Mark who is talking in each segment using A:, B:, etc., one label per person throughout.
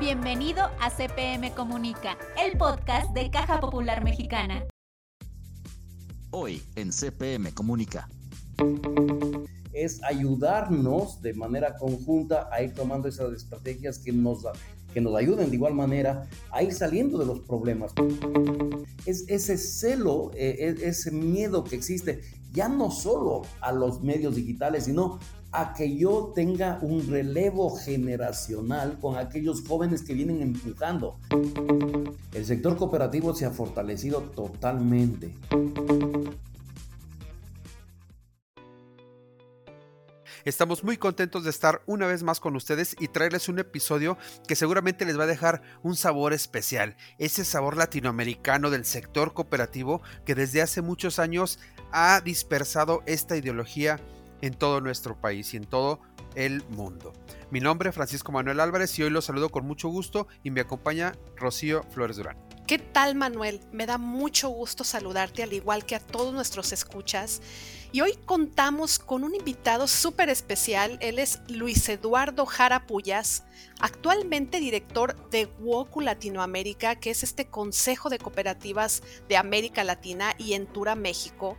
A: Bienvenido a CPM Comunica, el podcast de Caja Popular Mexicana.
B: Hoy en CPM Comunica.
C: Es ayudarnos de manera conjunta a ir tomando esas estrategias que nos, que nos ayuden de igual manera a ir saliendo de los problemas. Es ese celo, eh, ese miedo que existe, ya no solo a los medios digitales, sino a que yo tenga un relevo generacional con aquellos jóvenes que vienen empujando. El sector cooperativo se ha fortalecido totalmente.
D: Estamos muy contentos de estar una vez más con ustedes y traerles un episodio que seguramente les va a dejar un sabor especial, ese sabor latinoamericano del sector cooperativo que desde hace muchos años ha dispersado esta ideología en todo nuestro país y en todo el mundo. Mi nombre es Francisco Manuel Álvarez y hoy los saludo con mucho gusto y me acompaña Rocío Flores Durán.
E: ¿Qué tal Manuel? Me da mucho gusto saludarte al igual que a todos nuestros escuchas. Y hoy contamos con un invitado súper especial. Él es Luis Eduardo Jara Puyas, actualmente director de WOCU Latinoamérica, que es este Consejo de Cooperativas de América Latina y Entura México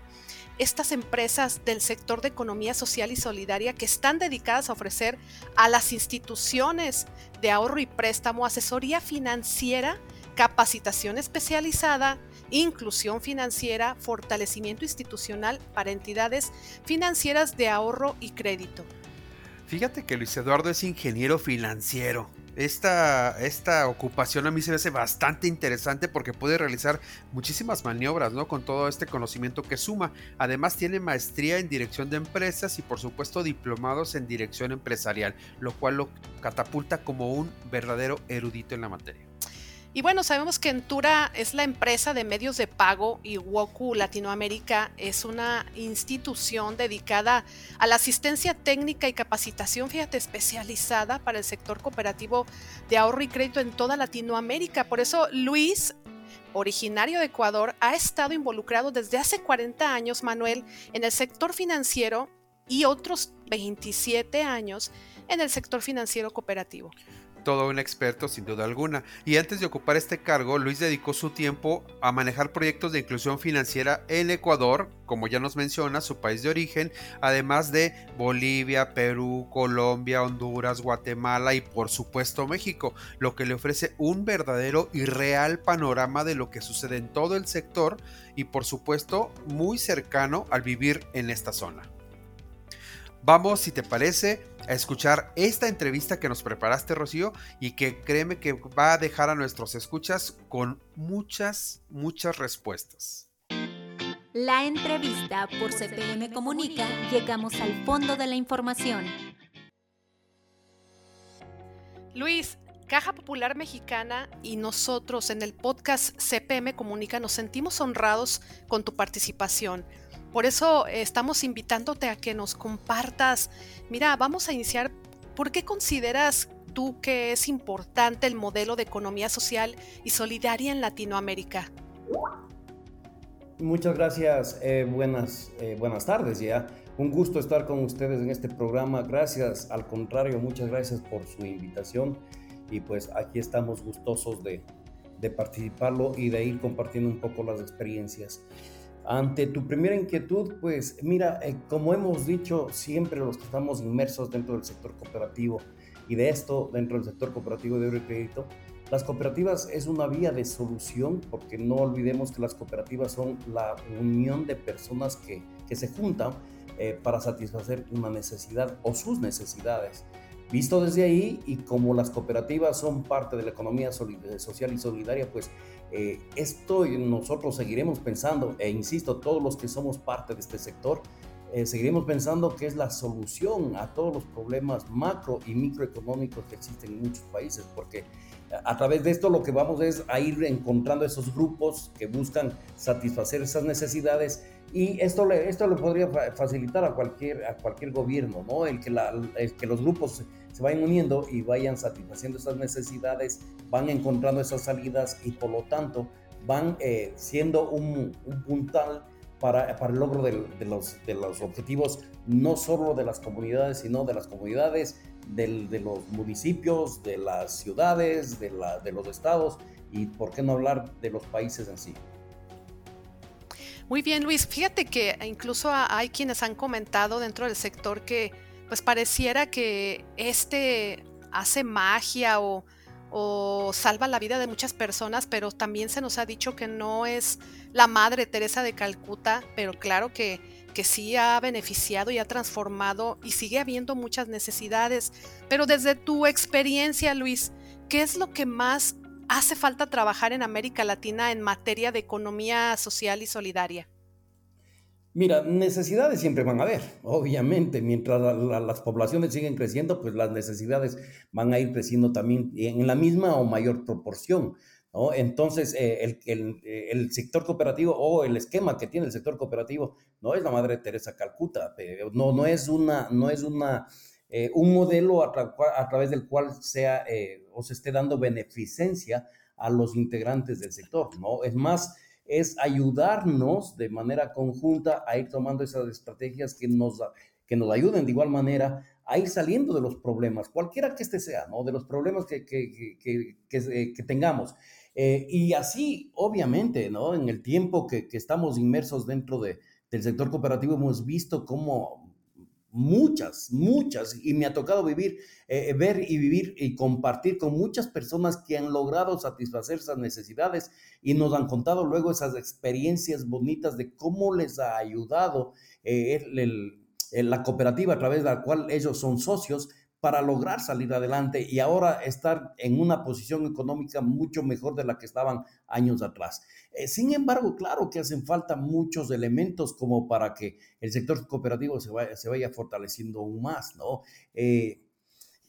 E: estas empresas del sector de economía social y solidaria que están dedicadas a ofrecer a las instituciones de ahorro y préstamo asesoría financiera, capacitación especializada, inclusión financiera, fortalecimiento institucional para entidades financieras de ahorro y crédito.
D: Fíjate que Luis Eduardo es ingeniero financiero esta, esta ocupación a mí se me hace bastante interesante porque puede realizar muchísimas maniobras, ¿no? Con todo este conocimiento que suma. Además tiene maestría en dirección de empresas y por supuesto diplomados en dirección empresarial, lo cual lo catapulta como un verdadero erudito en la materia.
E: Y bueno, sabemos que Entura es la empresa de medios de pago y Woku Latinoamérica es una institución dedicada a la asistencia técnica y capacitación, fíjate, especializada para el sector cooperativo de ahorro y crédito en toda Latinoamérica. Por eso Luis originario de Ecuador, ha estado involucrado desde hace 40 años, Manuel, en el sector financiero y otros 27 años en el sector financiero cooperativo
D: todo un experto sin duda alguna. Y antes de ocupar este cargo, Luis dedicó su tiempo a manejar proyectos de inclusión financiera en Ecuador, como ya nos menciona, su país de origen, además de Bolivia, Perú, Colombia, Honduras, Guatemala y por supuesto México, lo que le ofrece un verdadero y real panorama de lo que sucede en todo el sector y por supuesto muy cercano al vivir en esta zona. Vamos, si te parece, a escuchar esta entrevista que nos preparaste, Rocío, y que créeme que va a dejar a nuestros escuchas con muchas, muchas respuestas.
A: La entrevista por CPM Comunica, llegamos al fondo de la información.
E: Luis, Caja Popular Mexicana y nosotros en el podcast CPM Comunica nos sentimos honrados con tu participación. Por eso eh, estamos invitándote a que nos compartas. Mira, vamos a iniciar. ¿Por qué consideras tú que es importante el modelo de economía social y solidaria en Latinoamérica?
C: Muchas gracias, eh, buenas, eh, buenas tardes ya. Un gusto estar con ustedes en este programa. Gracias, al contrario, muchas gracias por su invitación. Y pues aquí estamos gustosos de, de participarlo y de ir compartiendo un poco las experiencias. Ante tu primera inquietud, pues mira, eh, como hemos dicho siempre los que estamos inmersos dentro del sector cooperativo y de esto dentro del sector cooperativo de oro y crédito, las cooperativas es una vía de solución porque no olvidemos que las cooperativas son la unión de personas que, que se juntan eh, para satisfacer una necesidad o sus necesidades. Visto desde ahí y como las cooperativas son parte de la economía social y solidaria, pues eh, esto nosotros seguiremos pensando, e insisto, todos los que somos parte de este sector, eh, seguiremos pensando que es la solución a todos los problemas macro y microeconómicos que existen en muchos países, porque a través de esto lo que vamos es a ir encontrando esos grupos que buscan satisfacer esas necesidades y esto esto le podría facilitar a cualquier, a cualquier gobierno, ¿no? El que, la, el que los grupos se vayan uniendo y vayan satisfaciendo esas necesidades, van encontrando esas salidas y por lo tanto van eh, siendo un, puntal para, para, el logro de, los, de los objetivos no solo de las comunidades, sino de las comunidades de los municipios, de las ciudades, de, la, de los estados y por qué no hablar de los países en sí.
E: Muy bien, Luis. Fíjate que incluso hay quienes han comentado dentro del sector que pues pareciera que este hace magia o, o salva la vida de muchas personas, pero también se nos ha dicho que no es la Madre Teresa de Calcuta, pero claro que, que sí ha beneficiado y ha transformado y sigue habiendo muchas necesidades. Pero desde tu experiencia, Luis, ¿qué es lo que más hace falta trabajar en América Latina en materia de economía social y solidaria?
C: Mira, necesidades siempre van a haber, obviamente. Mientras las poblaciones siguen creciendo, pues las necesidades van a ir creciendo también en la misma o mayor proporción. ¿no? Entonces, eh, el, el, sector cooperativo o el esquema que tiene el sector cooperativo no es la Madre Teresa Calcuta, no, no es, una, no es una, eh, un modelo a, a, través del cual sea eh, o se esté dando beneficencia a los integrantes del sector, ¿no? Es más, es ayudarnos de manera conjunta a ir tomando esas estrategias que nos, que nos ayuden de igual manera a ir saliendo de los problemas, cualquiera que este sea, ¿no? De los problemas que, que, que, que tengamos. Eh, y así, obviamente, ¿no? En el tiempo que, estamos inmersos dentro de, del sector cooperativo, hemos visto cómo muchas, muchas, y me ha tocado vivir, eh, ver y vivir y compartir con muchas personas que han logrado satisfacer esas necesidades y nos han contado luego esas experiencias bonitas de cómo les ha ayudado eh, la cooperativa a través de la cual ellos son socios para lograr salir adelante y ahora estar en una posición económica mucho mejor de la que estaban años atrás. Eh, sin embargo, claro que hacen falta muchos elementos como para que el sector cooperativo se vaya, fortaleciendo aún más, ¿no? Eh,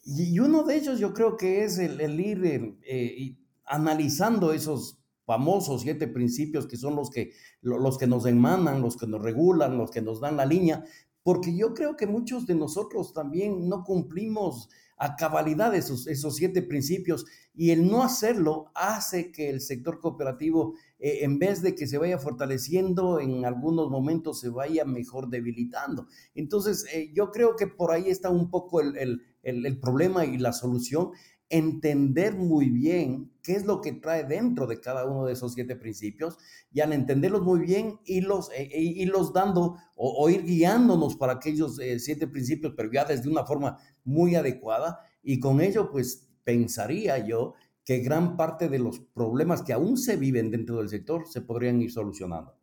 C: y, uno de ellos yo creo que es el, ir eh, analizando esos famosos siete principios que son los que, los que nos emanan, los que nos regulan, los que nos dan la línea, porque yo creo que muchos de nosotros también no cumplimos a cabalidad esos, esos siete principios y el no hacerlo hace que el sector cooperativo, eh, en vez de que se vaya fortaleciendo, en algunos momentos se vaya mejor debilitando. Entonces, eh, yo creo que por ahí está un poco el, el, el problema y la solución entender muy bien qué es lo que trae dentro de cada uno de esos siete principios y al entenderlos muy bien irlos, eh, eh los dando o, ir guiándonos para aquellos eh, siete principios, pero ya desde una forma muy adecuada y con ello pues pensaría yo que gran parte de los problemas que aún se viven dentro del sector se podrían ir solucionando.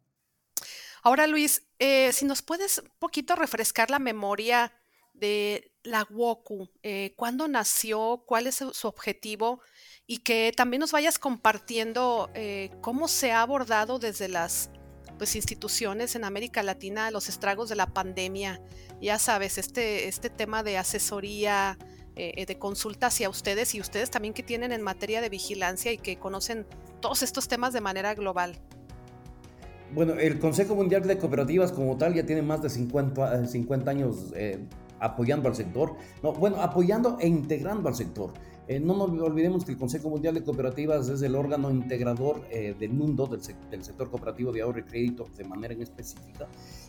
E: Ahora Luis, eh, si nos puedes poquito refrescar la memoria de la WOCU, eh, cuándo nació, cuál es su, objetivo y que también nos vayas compartiendo eh, cómo se ha abordado desde las pues, instituciones en América Latina los estragos de la pandemia. Ya sabes, este, este tema de asesoría, eh, de consulta hacia ustedes y ustedes también que tienen en materia de vigilancia y que conocen todos estos temas de manera global.
C: Bueno, el Consejo Mundial de Cooperativas como tal ya tiene más de 50, 50 años apoyando al sector, no, bueno, apoyando e integrando al sector. Eh, no nos olvidemos que el Consejo Mundial de Cooperativas es el órgano integrador eh, del mundo del, del, sector cooperativo de ahorro y crédito de manera en específica.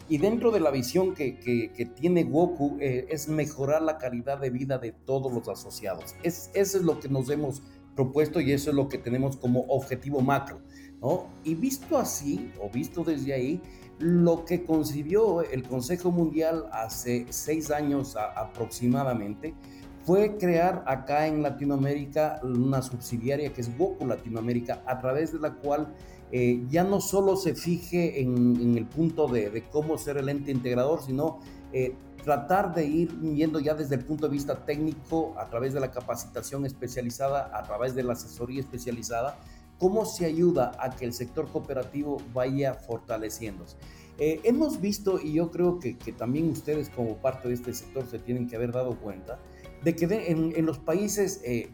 C: Y dentro de la visión que, que, tiene Goku eh, es mejorar la calidad de vida de todos los asociados. Es, eso es lo que nos hemos propuesto y eso es lo que tenemos como objetivo macro. ¿No? Y visto así, o visto desde ahí, lo que concibió el Consejo Mundial hace seis años aproximadamente fue crear acá en Latinoamérica una subsidiaria que es Goku Latinoamérica, a través de la cual eh, ya no solo se fije en, el punto de, cómo ser el ente integrador, sino eh, tratar de ir viendo ya desde el punto de vista técnico, a través de la capacitación especializada, a través de la asesoría especializada, cómo se ayuda a que el sector cooperativo vaya fortaleciéndose. Eh, hemos visto, y yo creo que, también ustedes como parte de este sector se tienen que haber dado cuenta, de que en, los países eh,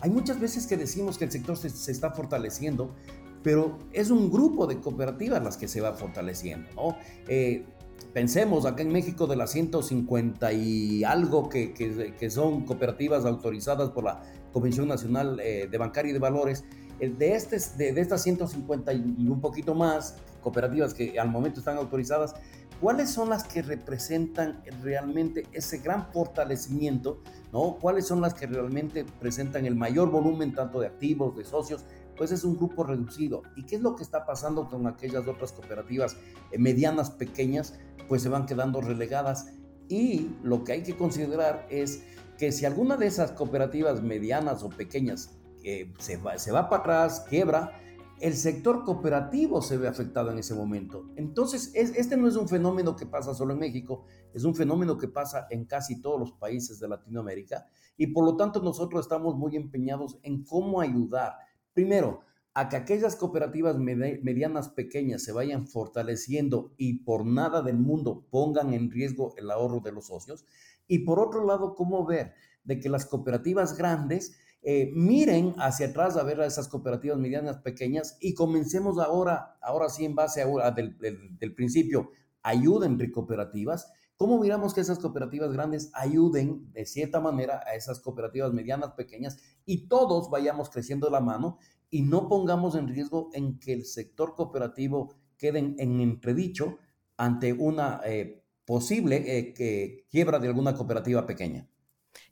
C: hay muchas veces que decimos que el sector se, está fortaleciendo, pero es un grupo de cooperativas las que se va fortaleciendo, ¿no? Eh, pensemos acá en México de las 150 y algo que, que, son cooperativas autorizadas por la Comisión Nacional de Bancaria y de Valores, de, este, de, estas 150 y un poquito más cooperativas que al momento están autorizadas, ¿cuáles son las que representan realmente ese gran fortalecimiento? ¿no? ¿Cuáles son las que realmente presentan el mayor volumen tanto de activos, de socios? Pues es un grupo reducido. ¿Y qué es lo que está pasando con aquellas otras cooperativas eh, medianas, pequeñas? Pues se van quedando relegadas. Y lo que hay que considerar es que si alguna de esas cooperativas medianas o pequeñas eh, se, va, se va para atrás, quiebra, el sector cooperativo se ve afectado en ese momento. Entonces, este no es un fenómeno que pasa solo en México, es un fenómeno que pasa en casi todos los países de Latinoamérica y por lo tanto nosotros estamos muy empeñados en cómo ayudar, primero, a que aquellas cooperativas medianas pequeñas se vayan fortaleciendo y por nada del mundo pongan en riesgo el ahorro de los socios. Y por otro lado, cómo ver de que las cooperativas grandes eh, miren hacia atrás a ver a esas cooperativas medianas pequeñas y comencemos ahora, ahora sí en base a, del, del, principio, ayuden cooperativas. ¿Cómo miramos que esas cooperativas grandes ayuden de cierta manera a esas cooperativas medianas pequeñas y todos vayamos creciendo la mano y no pongamos en riesgo en que el sector cooperativo quede en, entredicho ante una eh, posible eh, quiebra de alguna cooperativa pequeña?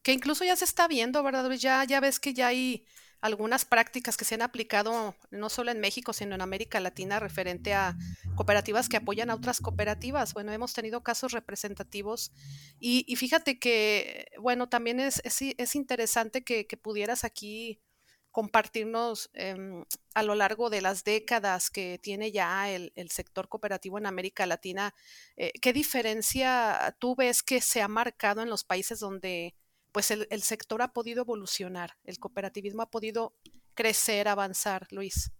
E: Que incluso ya se está viendo, ¿verdad? Ya, ya ves que ya hay algunas prácticas que se han aplicado no solo en México, sino en América Latina referente a cooperativas que apoyan a otras cooperativas. Bueno, hemos tenido casos representativos y, fíjate que, bueno, también es, es, interesante que, pudieras aquí compartirnos em, a lo largo de las décadas que tiene ya el, sector cooperativo en América Latina, eh, ¿qué diferencia tú ves que se ha marcado en los países donde pues el, sector ha podido evolucionar, el cooperativismo ha podido crecer, avanzar, Luis.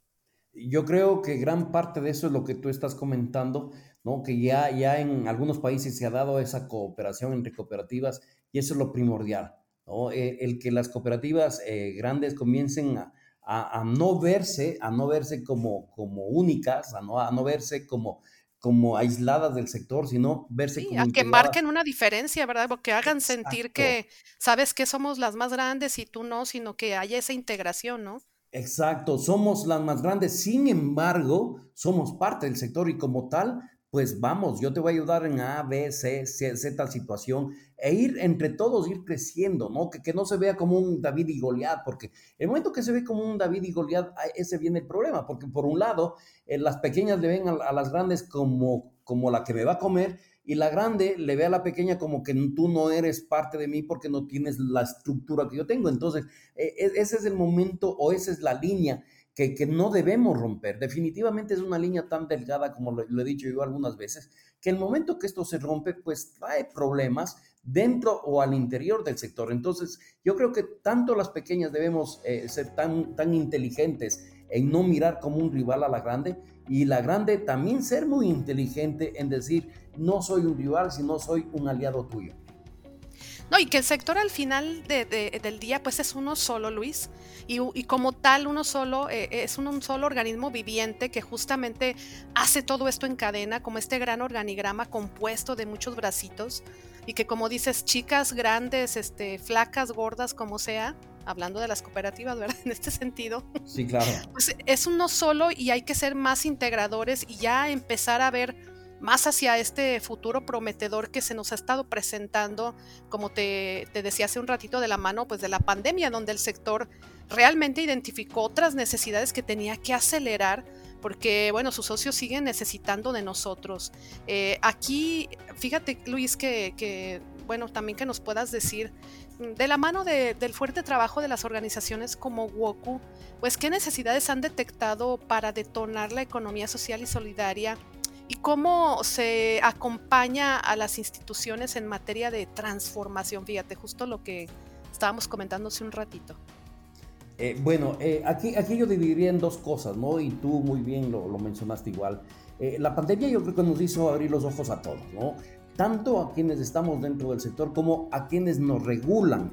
C: Yo creo que gran parte de eso es lo que tú estás comentando, ¿no? Que ya, ya en algunos países se ha dado esa cooperación entre cooperativas y eso es lo primordial, ¿no? Eh, el, que las cooperativas eh, grandes comiencen a, a, no verse, a no verse como, como únicas, a no, a no verse como como aisladas del sector, sino verse
E: como... A que marquen una diferencia, ¿verdad? Porque hagan sentir que sabes que somos las más grandes y tú no, sino que haya esa integración, ¿no?
C: Exacto, somos las más grandes, sin embargo, somos parte del sector y como tal, pues vamos, yo te voy a ayudar en A, B, C, C, Z situación e ir entre todos, ir creciendo, ¿no? Que, que no se vea como un David y Goliat, porque el momento que se ve como un David y Goliat, ese viene el problema, porque por un lado, eh, las pequeñas le ven a, las grandes como, como la que me va a comer y la grande le ve a la pequeña como que tú no eres parte de mí porque no tienes la estructura que yo tengo. Entonces, e, e, ese es el momento o esa es la línea que, no debemos romper. Definitivamente es una línea tan delgada, como lo, he dicho yo algunas veces, que el momento que esto se rompe, pues trae problemas dentro o al interior del sector. Entonces, yo creo que tanto las pequeñas debemos eh, ser tan, tan inteligentes en no mirar como un rival a la grande y la grande también ser muy inteligente en decir, no soy un rival, sino soy un aliado tuyo.
E: No, y que el sector al final del día pues es uno solo, Luis, y, como tal uno solo, eh, es un, solo organismo viviente que justamente hace todo esto en cadena, como este gran organigrama compuesto de muchos bracitos, y que como dices, chicas, grandes, este, flacas, gordas, como sea, hablando de las cooperativas, ¿verdad? En este sentido.
C: Sí, claro.
E: Pues es uno solo y hay que ser más integradores y ya empezar a ver más hacia este futuro prometedor que se nos ha estado presentando, como te, decía hace un ratito, de la mano pues de la pandemia, donde el sector realmente identificó otras necesidades que tenía que acelerar porque bueno, sus socios siguen necesitando de nosotros. Eh, aquí, fíjate Luis, que, bueno, también que nos puedas decir, de la mano del fuerte trabajo de las organizaciones como WOKU, pues qué necesidades han detectado para detonar la economía social y solidaria y cómo se acompaña a las instituciones en materia de transformación. Fíjate, justo lo que estábamos comentando hace un ratito.
C: Eh, bueno, eh, aquí, aquí yo dividiría en dos cosas, ¿no? Y tú muy bien lo, mencionaste igual. Eh, la pandemia yo creo que nos hizo abrir los ojos a todos, ¿no? Tanto a quienes estamos dentro del sector como a quienes nos regulan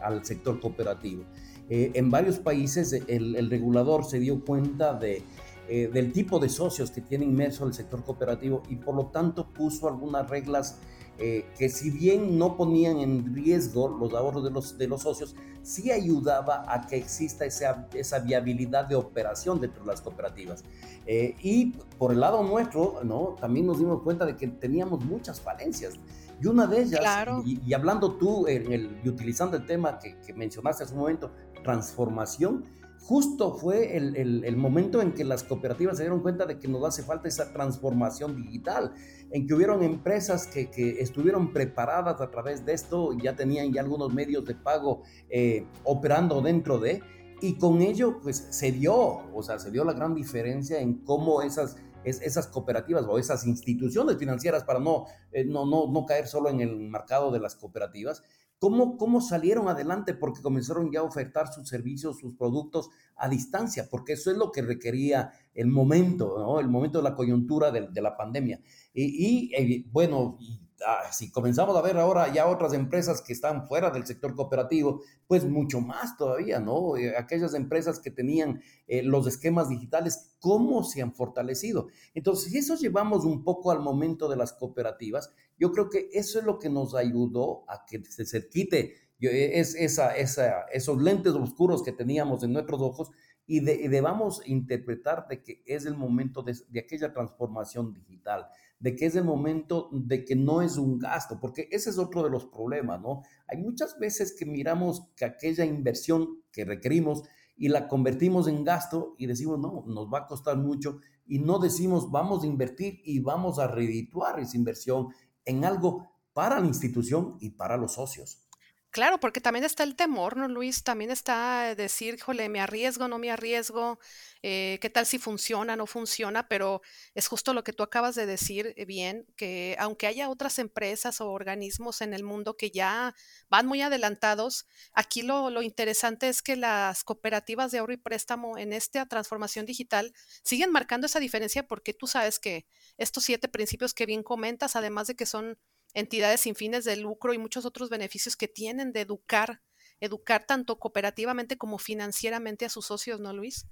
C: al sector cooperativo. en varios países el, el regulador se dio cuenta de eh, del tipo de socios que tiene inmerso el sector cooperativo y por lo tanto puso algunas reglas eh, que si bien no ponían en riesgo los ahorros de los, de los socios, sí ayudaba a que exista esa, esa viabilidad de operación dentro de las cooperativas. Eh, y por el lado nuestro, ¿no? también nos dimos cuenta de que teníamos muchas falencias. Y una de ellas, y, hablando tú en el, y utilizando el tema que, que mencionaste hace un momento, transformación, justo fue el, momento en que las cooperativas se dieron cuenta de que nos hace falta esa transformación digital, en que hubieron empresas que, estuvieron preparadas a través de esto, ya tenían ya algunos medios de pago eh, operando dentro de, y con ello pues se dio, o sea, se dio la gran diferencia en cómo esas esas cooperativas o esas instituciones financieras para no, eh, no, no, no caer solo en el mercado de las cooperativas, ¿Cómo, ¿Cómo salieron adelante? Porque comenzaron ya a ofertar sus servicios, sus productos a distancia, porque eso es lo que requería el momento, ¿no? El momento de la coyuntura de, la pandemia. Y, y eh, bueno, Ah, si comenzamos a ver ahora ya otras empresas que están fuera del sector cooperativo, pues mucho más todavía, ¿no? Eh, aquellas empresas que tenían eh, los esquemas digitales, ¿cómo se han fortalecido? Entonces, si eso llevamos un poco al momento de las cooperativas, yo creo que eso es lo que nos ayudó a que se, quite eh, es, esa, esa, esos lentes oscuros que teníamos en nuestros ojos y, debamos interpretar de que es el momento de, de aquella transformación digital de que es el momento de que no es un gasto, porque ese es otro de los problemas, ¿no? Hay muchas veces que miramos que aquella inversión que requerimos y la convertimos en gasto y decimos, no, nos va a costar mucho y no decimos, vamos a invertir y vamos a redituar esa inversión en algo para la institución y para los socios.
E: Claro, porque también está el temor, ¿no, Luis? También está decir, híjole, me arriesgo, no me arriesgo, eh, qué tal si funciona, no funciona, pero es justo lo que tú acabas de decir eh, bien, que aunque haya otras empresas o organismos en el mundo que ya van muy adelantados, aquí lo, lo interesante es que las cooperativas de ahorro y préstamo en esta transformación digital siguen marcando esa diferencia porque tú sabes que estos siete principios que bien comentas, además de que son entidades sin fines de lucro y muchos otros beneficios que tienen de educar, educar tanto cooperativamente como financieramente a sus socios, ¿no, Luis?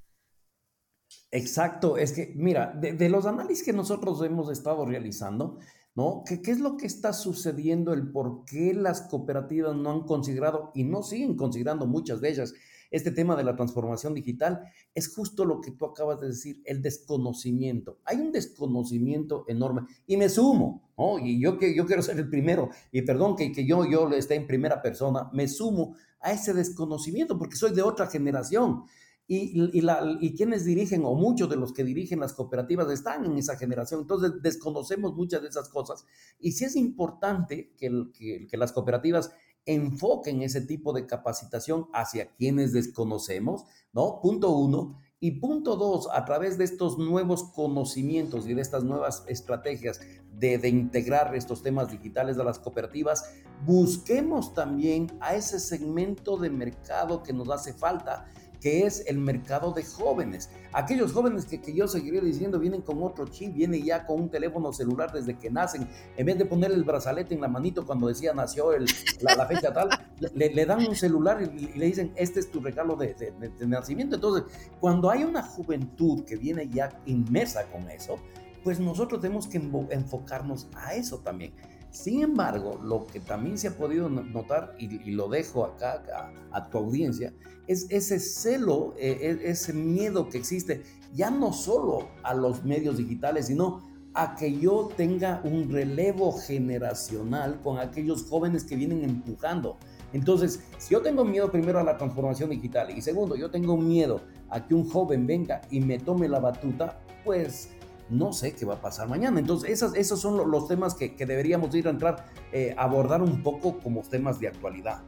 C: Exacto, es que, mira, de, los análisis que nosotros hemos estado realizando, ¿no? ¿Qué, ¿Qué, es lo que está sucediendo? El por qué las cooperativas no han considerado y no siguen considerando muchas de ellas este tema de la transformación digital, es justo lo que tú acabas de decir, el desconocimiento. Hay un desconocimiento enorme y me sumo, ¿no? Y yo, yo quiero ser el primero, y perdón que, que yo, yo esté en primera persona, me sumo a ese desconocimiento porque soy de otra generación. Y, y, la, y, quienes dirigen, o muchos de los que dirigen las cooperativas, están en esa generación. Entonces, desconocemos muchas de esas cosas. Y sí es importante que, que las cooperativas enfoquen ese tipo de capacitación hacia quienes desconocemos, ¿no? Punto uno. Y punto dos, a través de estos nuevos conocimientos y de estas nuevas estrategias de, de, integrar estos temas digitales a las cooperativas, busquemos también a ese segmento de mercado que nos hace falta que es el mercado de jóvenes. Aquellos jóvenes que, yo seguiría diciendo vienen con otro chip, vienen ya con un teléfono celular desde que nacen. En vez de poner el brazalete en la manito cuando decía nació el, la, fecha tal, le, dan un celular y, le dicen, este es tu regalo de, de nacimiento. Entonces, cuando hay una juventud que viene ya inmersa con eso, pues nosotros tenemos que enfocarnos a eso también. Sin embargo, lo que también se ha podido notar, y, lo dejo acá a, tu audiencia, es ese celo, eh, e, ese miedo que existe, ya no solo a los medios digitales, sino a que yo tenga un relevo generacional con aquellos jóvenes que vienen empujando. Entonces, si yo tengo miedo primero a la transformación digital y segundo, yo tengo miedo a que un joven venga y me tome la batuta, pues no sé qué va a pasar mañana. Entonces, esos, esos son los temas que, deberíamos ir a entrar, eh, abordar un poco como temas de actualidad.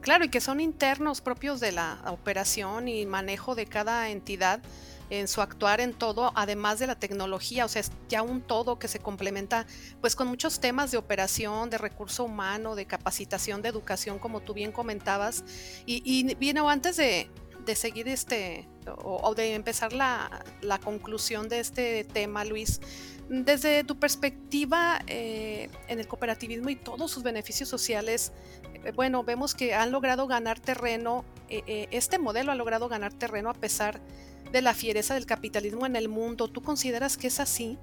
E: Claro, y que son internos propios de la operación y manejo de cada entidad en su actuar en todo, además de la tecnología, o sea, es ya un todo que se complementa pues con muchos temas de operación, de recurso humano, de capacitación, de educación, como tú bien comentabas. Y, y bien, antes de, de seguir este o, de empezar la, la, conclusión de este tema, Luis, desde tu perspectiva eh, en el cooperativismo y todos sus beneficios sociales, eh, bueno, vemos que han logrado ganar terreno, eh, este modelo ha logrado ganar terreno a pesar de la fiereza del capitalismo en el mundo. ¿Tú consideras que es así?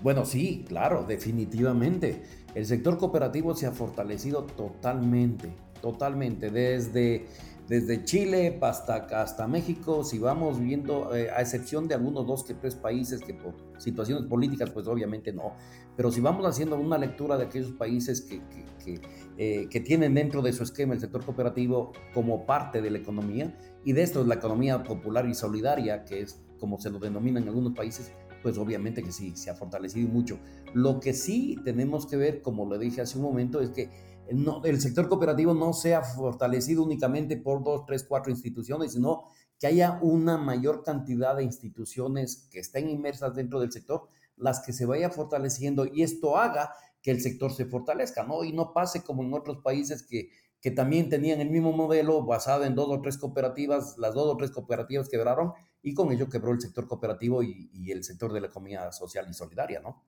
C: Bueno, sí, claro, definitivamente. El sector cooperativo se ha fortalecido totalmente, totalmente, desde, desde Chile hasta, hasta México, si vamos viendo, eh, a excepción de algunos dos que tres países que por situaciones políticas, pues obviamente no, pero si vamos haciendo una lectura de aquellos países que, que, eh, que tienen dentro de su esquema el sector cooperativo como parte de la economía, y de esto es la economía popular y solidaria, que es como se lo denomina en algunos países, pues obviamente que sí, se ha fortalecido mucho. Lo que sí tenemos que ver, como le dije hace un momento, es que no, el sector cooperativo no se ha fortalecido únicamente por dos, tres, cuatro instituciones, sino que haya una mayor cantidad de instituciones que estén inmersas dentro del sector, las que se vaya fortaleciendo y esto haga que el sector se fortalezca, ¿no? Y no pase como en otros países que, que también tenían el mismo modelo basado en dos o tres cooperativas, las dos o tres cooperativas quebraron y con ello quebró el sector cooperativo y, el sector de la economía social y solidaria, ¿no?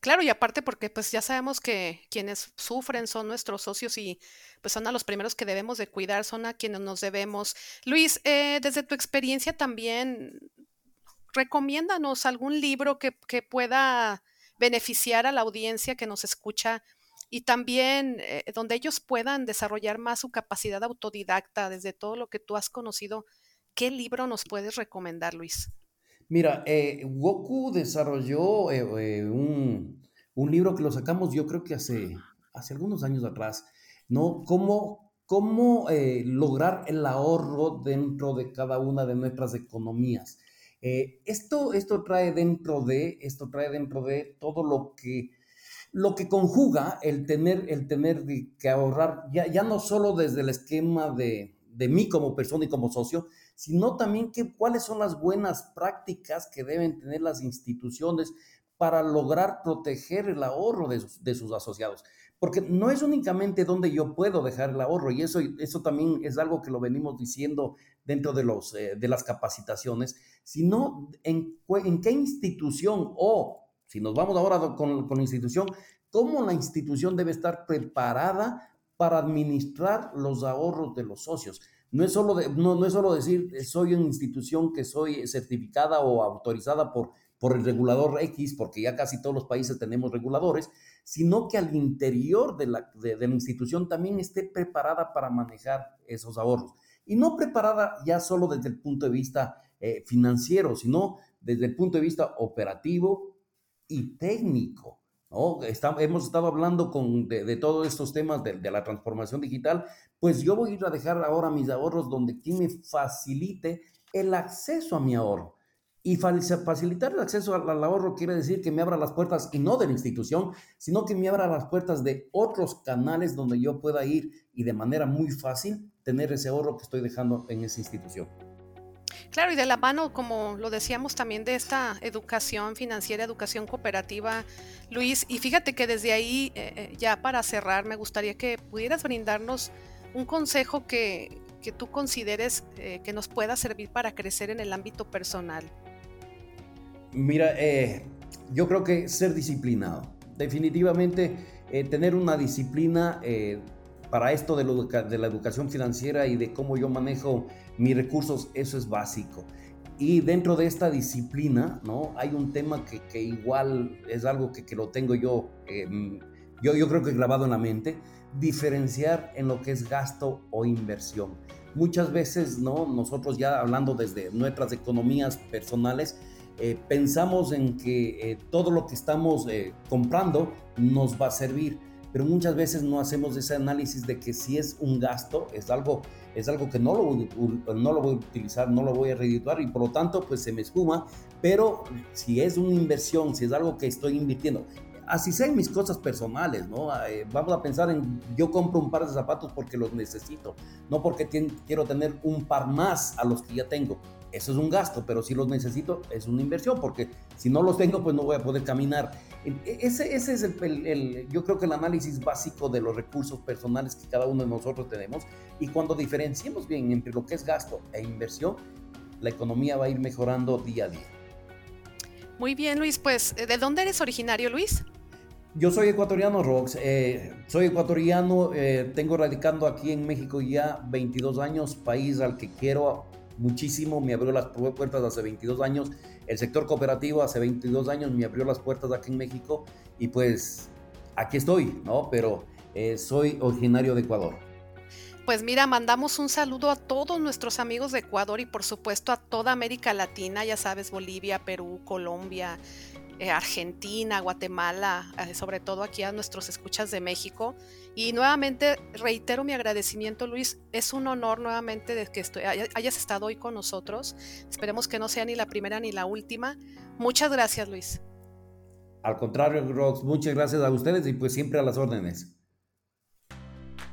E: Claro, y aparte porque pues ya sabemos que quienes sufren son nuestros socios y pues son a los primeros que debemos de cuidar, son a quienes nos debemos. Luis, eh, desde tu experiencia también, recomiéndanos algún libro que, que, pueda beneficiar a la audiencia que nos escucha y también eh, donde ellos puedan desarrollar más su capacidad autodidacta desde todo lo que tú has conocido ¿Qué libro nos puedes recomendar, Luis?
C: Mira, eh, Goku desarrolló eh, eh, un, libro que lo sacamos yo creo que hace, hace algunos años atrás, ¿no? Cómo, cómo lograr el ahorro dentro de cada una de nuestras economías. esto, esto trae dentro de, esto trae dentro de todo lo que, lo que conjuga el tener, el tener que ahorrar, ya, ya no solo desde el esquema de, de mí como persona y como socio, sino también que, cuáles son las buenas prácticas que deben tener las instituciones para lograr proteger el ahorro de sus, asociados. Porque no es únicamente donde yo puedo dejar el ahorro, y eso, eso también es algo que lo venimos diciendo dentro de, los, eh, de las capacitaciones, sino en, en qué institución o, si nos vamos ahora con, con la institución, cómo la institución debe estar preparada para administrar los ahorros de los socios. No es solo, no, es solo decir, eh, soy una institución que soy certificada o autorizada por, por el regulador X, porque ya casi todos los países tenemos reguladores, sino que al interior de la, de, la institución también esté preparada para manejar esos ahorros. Y no preparada ya solo desde el punto de vista eh, financiero, sino desde el punto de vista operativo y técnico. ¿no? hemos estado hablando con, de, todos estos temas de, la transformación digital, pues yo voy a ir a dejar ahora mis ahorros donde quien me facilite el acceso a mi ahorro. Y facilitar el acceso al, ahorro quiere decir que me abra las puertas, y no de la institución, sino que me abra las puertas de otros canales donde yo pueda ir y de manera muy fácil tener ese ahorro que estoy dejando en esa institución.
E: Claro, y de la mano, como lo decíamos también, de esta educación financiera, educación cooperativa, Luis, y fíjate que desde ahí, eh, eh, ya para cerrar, me gustaría que pudieras brindarnos un consejo que, que tú consideres eh, que nos pueda servir para crecer en el ámbito personal.
C: Mira, yo creo que ser disciplinado, definitivamente tener una disciplina para esto de, de, la educación financiera y de cómo yo manejo mis recursos, eso es básico. Y dentro de esta disciplina, ¿no? Hay un tema que, que igual es algo que, que lo tengo yo, eh, yo, yo creo que grabado en la mente, diferenciar en lo que es gasto o inversión. Muchas veces, ¿no? Nosotros ya hablando desde nuestras economías personales, eh, pensamos en que eh, todo lo que estamos comprando nos va a servir pero muchas veces no hacemos ese análisis de que si es un gasto, es algo, es algo que no lo, voy, no lo voy a utilizar, no lo voy a redituar y por lo tanto pues se me esfuma, pero si es una inversión, si es algo que estoy invirtiendo, así sean mis cosas personales, ¿no? Eh, vamos a pensar en, yo compro un par de zapatos porque los necesito, no porque quiero tener un par más a los que ya tengo. Eso es un gasto, pero si los necesito es una inversión, porque si no los tengo, pues no voy a poder caminar. E, ese, ese es el, yo creo que el análisis básico de los recursos personales que cada uno de nosotros tenemos. Y cuando diferenciemos bien entre lo que es gasto e inversión, la economía va a ir mejorando día a día.
E: Muy bien, Luis. Pues, ¿de dónde eres originario, Luis?
C: Yo soy ecuatoriano, Rox. Eh, soy ecuatoriano, eh, tengo radicando aquí en México ya 22 años, país al que quiero muchísimo, me abrió las puertas hace 22 años, el sector cooperativo hace 22 años me abrió las puertas aquí en México y pues aquí estoy, ¿no? Pero eh, soy originario de Ecuador.
E: Pues mira, mandamos un saludo a todos nuestros amigos de Ecuador y por supuesto a toda América Latina, ya sabes, Bolivia, Perú, Colombia, eh, Argentina, Guatemala, eh, sobre todo aquí a nuestros escuchas de México. Y nuevamente reitero mi agradecimiento, Luis. Es un honor nuevamente de que hayas estado hoy con nosotros. Esperemos que no sea ni la primera ni la última. Muchas gracias, Luis.
C: Al contrario, Rox, muchas gracias a ustedes y pues siempre a las órdenes.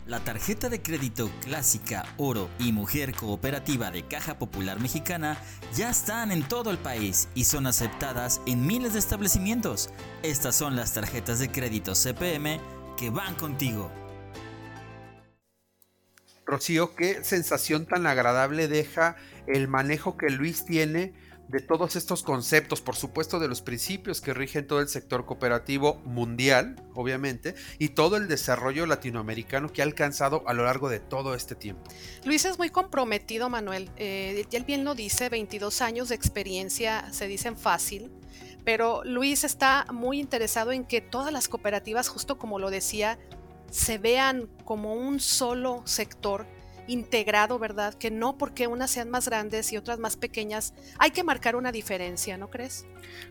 B: La tarjeta de crédito clásica, oro y mujer cooperativa de Caja Popular Mexicana ya están en todo el país y son aceptadas en miles de establecimientos. Estas son las tarjetas de crédito CPM que van contigo.
D: Rocío, qué sensación tan agradable deja el manejo que Luis tiene de todos estos conceptos, por supuesto de los principios que rigen todo el sector cooperativo mundial, obviamente, y todo el desarrollo latinoamericano que ha alcanzado a lo largo de todo este tiempo.
E: Luis es muy comprometido, Manuel. Eh, él bien lo dice, 22 años de experiencia se dicen fácil, pero Luis está muy interesado en que todas las cooperativas, justo como lo decía, se vean como un solo sector integrado, ¿verdad? Que no porque unas sean más grandes y otras más pequeñas, hay que marcar una diferencia, ¿no crees?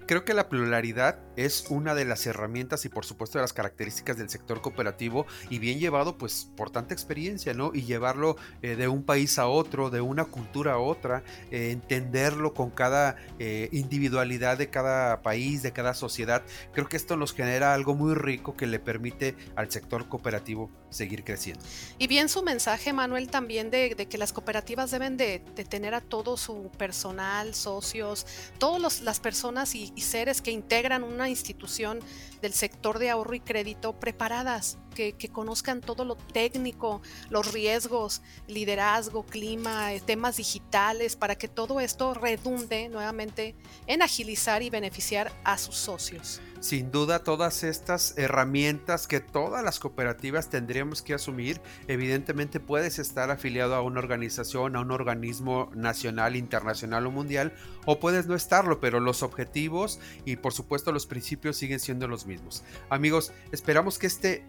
D: Creo que la pluralidad es una de las herramientas y por supuesto de las características del sector cooperativo y bien llevado pues por tanta experiencia, ¿no? Y llevarlo eh, de un país a otro, de una cultura a otra, eh, entenderlo con cada eh, individualidad de cada país, de cada sociedad. Creo que esto nos genera algo muy rico que le permite al sector cooperativo seguir creciendo.
E: Y bien su mensaje, Manuel, también de, que las cooperativas deben de, tener a todo su personal, socios, todas las personas y, seres que integran una institución del sector de ahorro y crédito preparadas, que, conozcan todo lo técnico, los riesgos, liderazgo, clima, eh, temas digitales, para que todo esto redunde nuevamente en agilizar y beneficiar a sus socios
D: sin duda todas estas herramientas que todas las cooperativas tendríamos que asumir, evidentemente puedes estar afiliado a una organización, a un organismo nacional, internacional o mundial, o puedes no estarlo, pero los objetivos y por supuesto los principios siguen siendo los mismos. Amigos, esperamos que este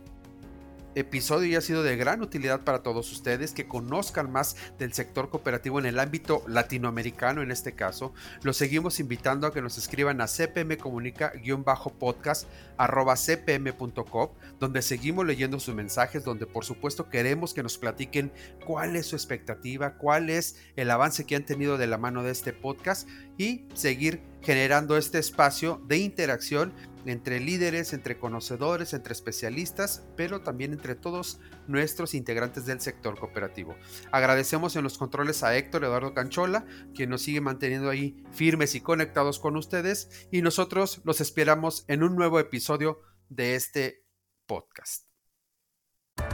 D: episodio ya ha sido de gran utilidad para todos ustedes, que conozcan más del sector cooperativo en el ámbito latinoamericano en este caso. Los seguimos invitando a que nos escriban a cpmcomunica-podcast arroba cpm.com, donde seguimos leyendo sus mensajes, donde por supuesto queremos que nos platiquen cuál es su expectativa, cuál es el avance que han tenido de la mano de este podcast y seguir generando este espacio de interacción entre líderes, entre conocedores, entre especialistas, pero también entre todos nuestros integrantes del sector cooperativo. Agradecemos en los controles a Héctor Eduardo Canchola, quien nos sigue manteniendo ahí firmes y conectados con ustedes, y nosotros los esperamos en un nuevo episodio de este podcast.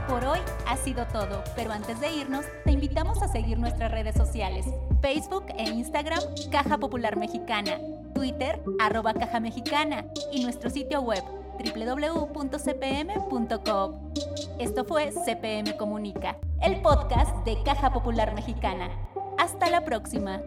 A: Por hoy ha sido todo, pero antes de irnos, te invitamos a seguir nuestras redes sociales, Facebook e Instagram, Caja Popular Mexicana, Twitter, arroba Caja Mexicana y nuestro sitio web www.cpm.com. Esto fue CPM Comunica, el podcast de Caja Popular Mexicana. Hasta la próxima.